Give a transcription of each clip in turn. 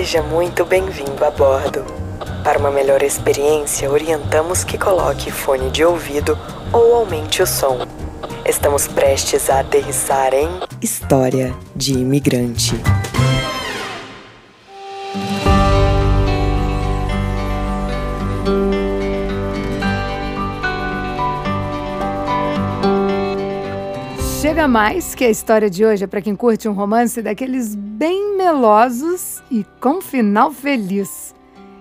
Seja muito bem-vindo a bordo. Para uma melhor experiência, orientamos que coloque fone de ouvido ou aumente o som. Estamos prestes a aterrissar em História de Imigrante. Chega mais que a história de hoje é para quem curte um romance daqueles bem melosos e com final feliz.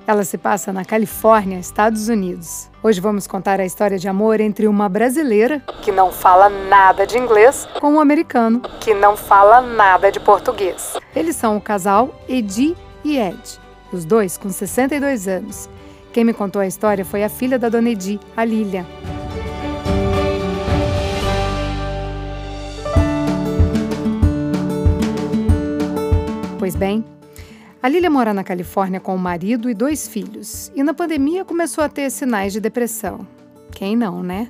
Ela se passa na Califórnia, Estados Unidos. Hoje vamos contar a história de amor entre uma brasileira, que não fala nada de inglês, com um americano, que não fala nada de português. Eles são o casal Edi e Ed, os dois com 62 anos. Quem me contou a história foi a filha da dona Edi, a Lilia. Pois bem, a Lilia mora na Califórnia com o marido e dois filhos, e na pandemia começou a ter sinais de depressão. Quem não, né?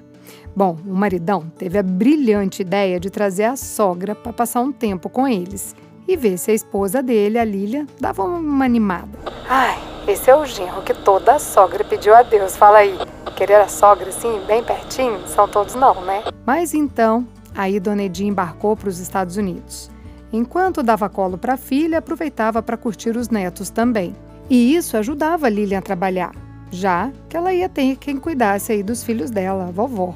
Bom, o maridão teve a brilhante ideia de trazer a sogra para passar um tempo com eles e ver se a esposa dele, a Lilia, dava uma animada. Ai, esse é o genro que toda sogra pediu a Deus. Fala aí, querer a sogra assim, bem pertinho, são todos não, né? Mas então, aí Dona Edinha embarcou para os Estados Unidos. Enquanto dava colo para a filha, aproveitava para curtir os netos também. E isso ajudava Lilian a trabalhar, já que ela ia ter quem cuidasse aí dos filhos dela, a vovó.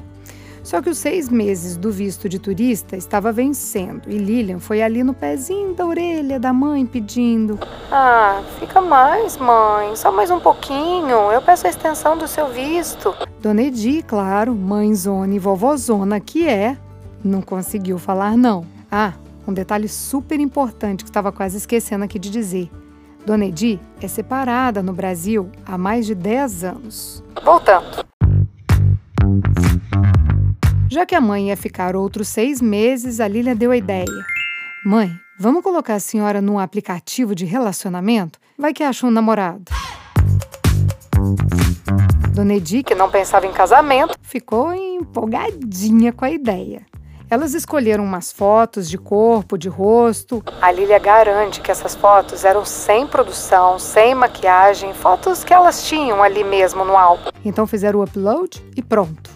Só que os seis meses do visto de turista estava vencendo e Lilian foi ali no pezinho da orelha da mãe pedindo: Ah, fica mais, mãe, só mais um pouquinho. Eu peço a extensão do seu visto. Dona Edi, claro, mãezona e vovozona que é, não conseguiu falar não. Ah, um detalhe super importante que estava quase esquecendo aqui de dizer. Dona Edi é separada no Brasil há mais de 10 anos. Voltando. Já que a mãe ia ficar outros seis meses, a Lília deu a ideia. Mãe, vamos colocar a senhora num aplicativo de relacionamento? Vai que acha um namorado. Dona Edi, que não pensava em casamento, ficou empolgadinha com a ideia. Elas escolheram umas fotos de corpo, de rosto. A Lilia garante que essas fotos eram sem produção, sem maquiagem, fotos que elas tinham ali mesmo no álbum. Então fizeram o upload e pronto.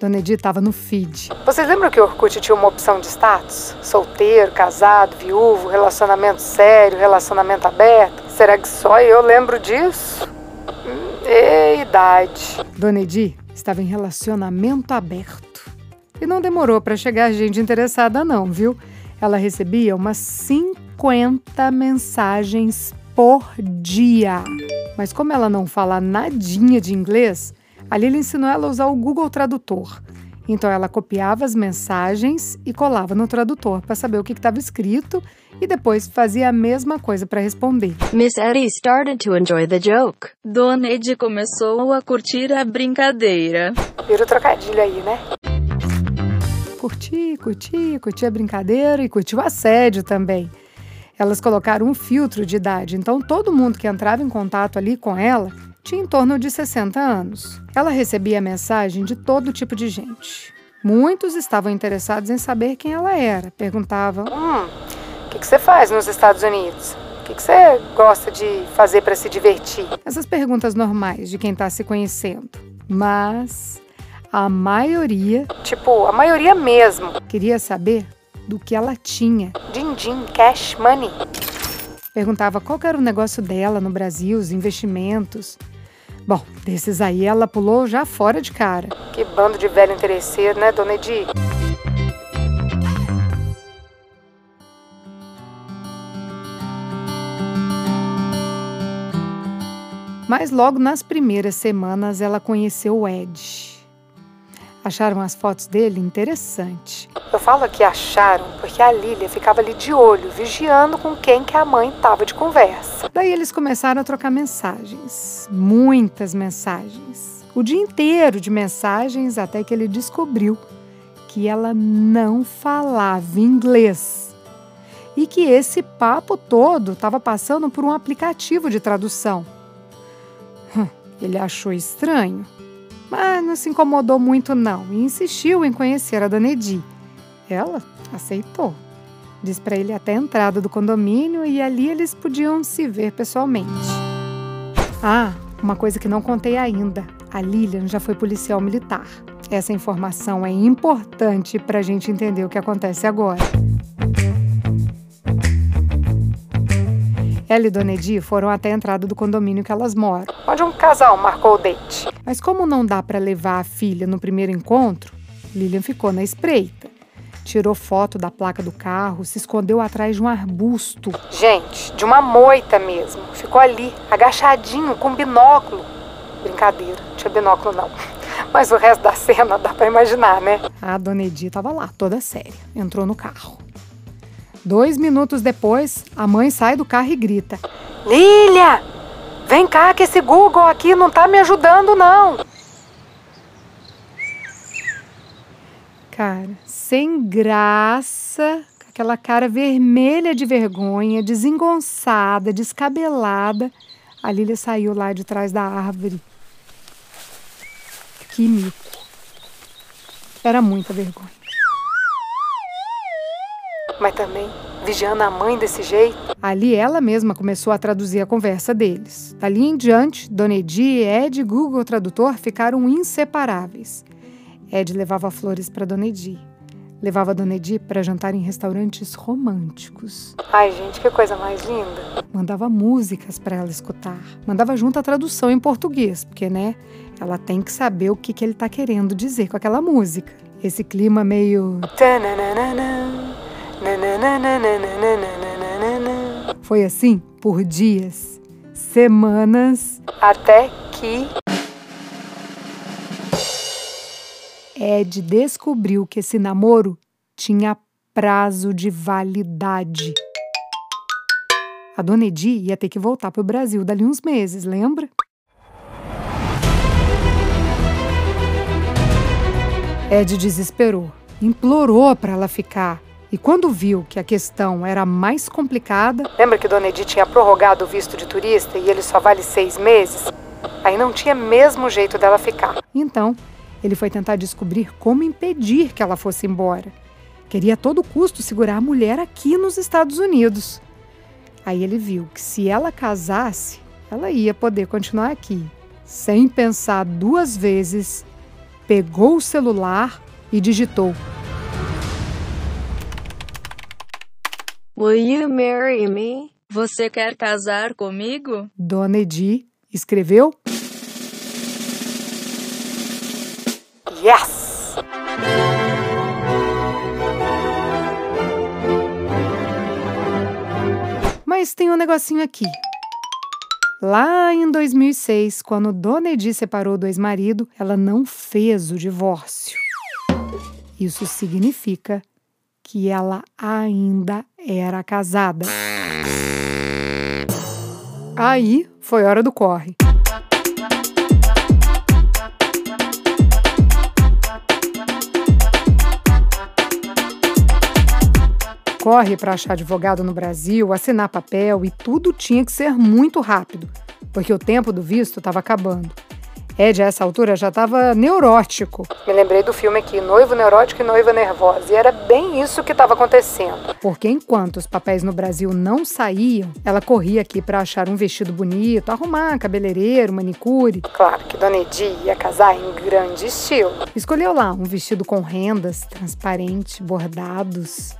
Dona Edith estava no feed. Vocês lembram que o Orkut tinha uma opção de status? Solteiro, casado, viúvo, relacionamento sério, relacionamento aberto? Será que só eu lembro disso? Hum, e idade. Dona Edith estava em relacionamento aberto. E não demorou para chegar gente interessada, não, viu? Ela recebia umas 50 mensagens por dia. Mas como ela não fala nadinha de inglês, a Lili ensinou ela a usar o Google Tradutor. Então ela copiava as mensagens e colava no tradutor para saber o que estava escrito e depois fazia a mesma coisa para responder. Miss Eddie started to enjoy the joke. Dona Ed começou a curtir a brincadeira. Vira o trocadilho aí, né? Curtir, curtir, curtir a brincadeira e curtir o assédio também. Elas colocaram um filtro de idade, então todo mundo que entrava em contato ali com ela tinha em torno de 60 anos. Ela recebia mensagem de todo tipo de gente. Muitos estavam interessados em saber quem ela era. Perguntavam: Hum, o que, que você faz nos Estados Unidos? O que, que você gosta de fazer para se divertir? Essas perguntas normais de quem está se conhecendo. Mas a maioria, tipo, a maioria mesmo, queria saber do que ela tinha. Din-din, cash money. Perguntava qual era o negócio dela no Brasil, os investimentos. Bom, desses aí ela pulou já fora de cara. Que bando de velho interesseiro, né, dona Edi? Mas logo nas primeiras semanas ela conheceu o Ed acharam as fotos dele interessante. Eu falo que acharam porque a Lília ficava ali de olho, vigiando com quem que a mãe estava de conversa. Daí eles começaram a trocar mensagens, muitas mensagens. O dia inteiro de mensagens até que ele descobriu que ela não falava inglês. E que esse papo todo estava passando por um aplicativo de tradução. Hum, ele achou estranho mas não se incomodou muito não e insistiu em conhecer a Dona Edi. Ela aceitou. Diz para ele até a entrada do condomínio e ali eles podiam se ver pessoalmente. Ah, uma coisa que não contei ainda: a Lilian já foi policial militar. Essa informação é importante para a gente entender o que acontece agora. Ela e Dona Edi foram até a entrada do condomínio que elas moram, onde um casal marcou o date. Mas como não dá para levar a filha no primeiro encontro, Lilian ficou na espreita. Tirou foto da placa do carro, se escondeu atrás de um arbusto. Gente, de uma moita mesmo. Ficou ali, agachadinho, com binóculo. Brincadeira, não tinha binóculo não. Mas o resto da cena dá para imaginar, né? A dona Edi estava lá, toda séria. Entrou no carro. Dois minutos depois, a mãe sai do carro e grita: Lilia! Vem cá, que esse Google aqui não tá me ajudando, não. Cara, sem graça, com aquela cara vermelha de vergonha, desengonçada, descabelada, a Lilia saiu lá de trás da árvore. Que mico. Era muita vergonha mas também vigiando a mãe desse jeito. Ali ela mesma começou a traduzir a conversa deles. Dali em diante, Dona Edi, Ed e Google Tradutor ficaram inseparáveis. Ed levava flores para Dona Edi. Levava Dona Edi para jantar em restaurantes românticos. Ai, gente, que coisa mais linda. Mandava músicas para ela escutar. Mandava junto a tradução em português, porque, né, ela tem que saber o que, que ele está querendo dizer com aquela música. Esse clima meio. Foi assim por dias, semanas, até que Ed descobriu que esse namoro tinha prazo de validade. A dona Edi ia ter que voltar para o Brasil dali uns meses, lembra? Ed desesperou, implorou para ela ficar, e quando viu que a questão era mais complicada. Lembra que Dona Edith tinha prorrogado o visto de turista e ele só vale seis meses? Aí não tinha mesmo jeito dela ficar. Então, ele foi tentar descobrir como impedir que ela fosse embora. Queria a todo custo segurar a mulher aqui nos Estados Unidos. Aí ele viu que se ela casasse, ela ia poder continuar aqui. Sem pensar duas vezes, pegou o celular e digitou Will you marry me? Você quer casar comigo? Dona Edi escreveu. Yes! Mas tem um negocinho aqui. Lá em 2006, quando Dona Edi separou do ex-marido, ela não fez o divórcio. Isso significa que ela ainda era casada. Aí foi hora do corre. Corre para achar advogado no Brasil, assinar papel e tudo tinha que ser muito rápido, porque o tempo do visto estava acabando. Ed, a essa altura, já estava neurótico. Me lembrei do filme aqui, Noivo Neurótico e Noiva Nervosa, e era bem isso que estava acontecendo. Porque enquanto os papéis no Brasil não saíam, ela corria aqui para achar um vestido bonito, arrumar cabeleireiro, manicure. Claro que Dona Edi ia casar em grande estilo. Escolheu lá um vestido com rendas, transparente, bordados.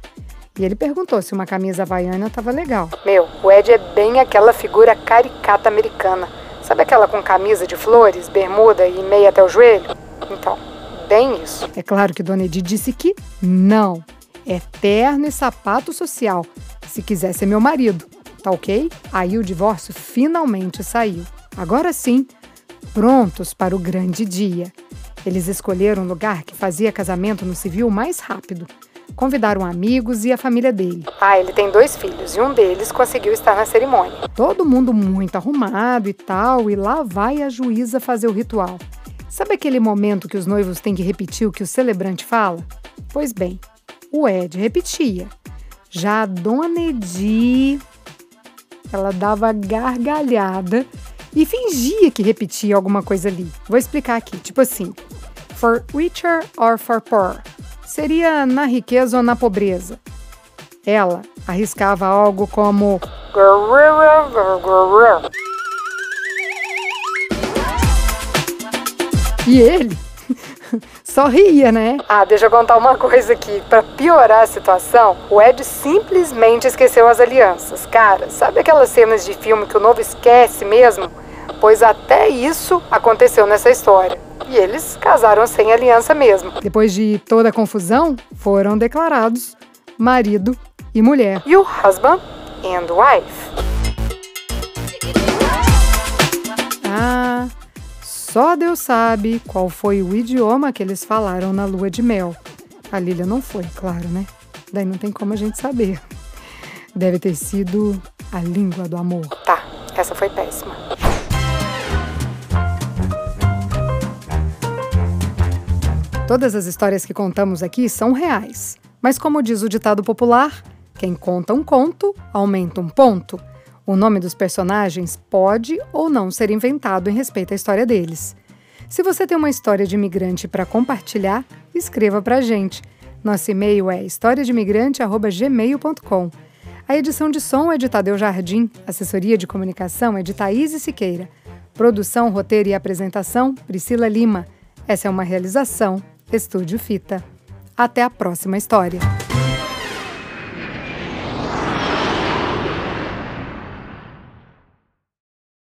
E ele perguntou se uma camisa havaiana estava legal. Meu, o Ed é bem aquela figura caricata americana Sabe aquela com camisa de flores, bermuda e meia até o joelho? Então, bem isso. É claro que Dona Edith disse que não. É terno e sapato social. Se quiser ser meu marido, tá ok? Aí o divórcio finalmente saiu. Agora sim, prontos para o grande dia. Eles escolheram um lugar que fazia casamento no civil mais rápido convidaram amigos e a família dele. Ah, ele tem dois filhos e um deles conseguiu estar na cerimônia. Todo mundo muito arrumado e tal, e lá vai a juíza fazer o ritual. Sabe aquele momento que os noivos têm que repetir o que o celebrante fala? Pois bem, o Ed repetia. Já a dona Edi, ela dava gargalhada e fingia que repetia alguma coisa ali. Vou explicar aqui, tipo assim: for richer or for poor seria na riqueza ou na pobreza. Ela arriscava algo como. E ele só ria, né? Ah, deixa eu contar uma coisa aqui. Para piorar a situação, o Ed simplesmente esqueceu as alianças. Cara, sabe aquelas cenas de filme que o novo esquece mesmo? Pois até isso aconteceu nessa história. E eles casaram sem aliança mesmo. Depois de toda a confusão, foram declarados marido e mulher. E o husband and wife. Ah, só Deus sabe qual foi o idioma que eles falaram na lua de mel. A Lilia não foi, claro, né? Daí não tem como a gente saber. Deve ter sido a língua do amor. Tá, essa foi péssima. Todas as histórias que contamos aqui são reais. Mas, como diz o ditado popular, quem conta um conto aumenta um ponto. O nome dos personagens pode ou não ser inventado em respeito à história deles. Se você tem uma história de imigrante para compartilhar, escreva para a gente. Nosso e-mail é historiademigrante.gmail.com. A edição de som é de Tadeu Jardim, assessoria de comunicação é de Thaís Siqueira. Produção, roteiro e apresentação, Priscila Lima. Essa é uma realização Estúdio Fita. Até a próxima história.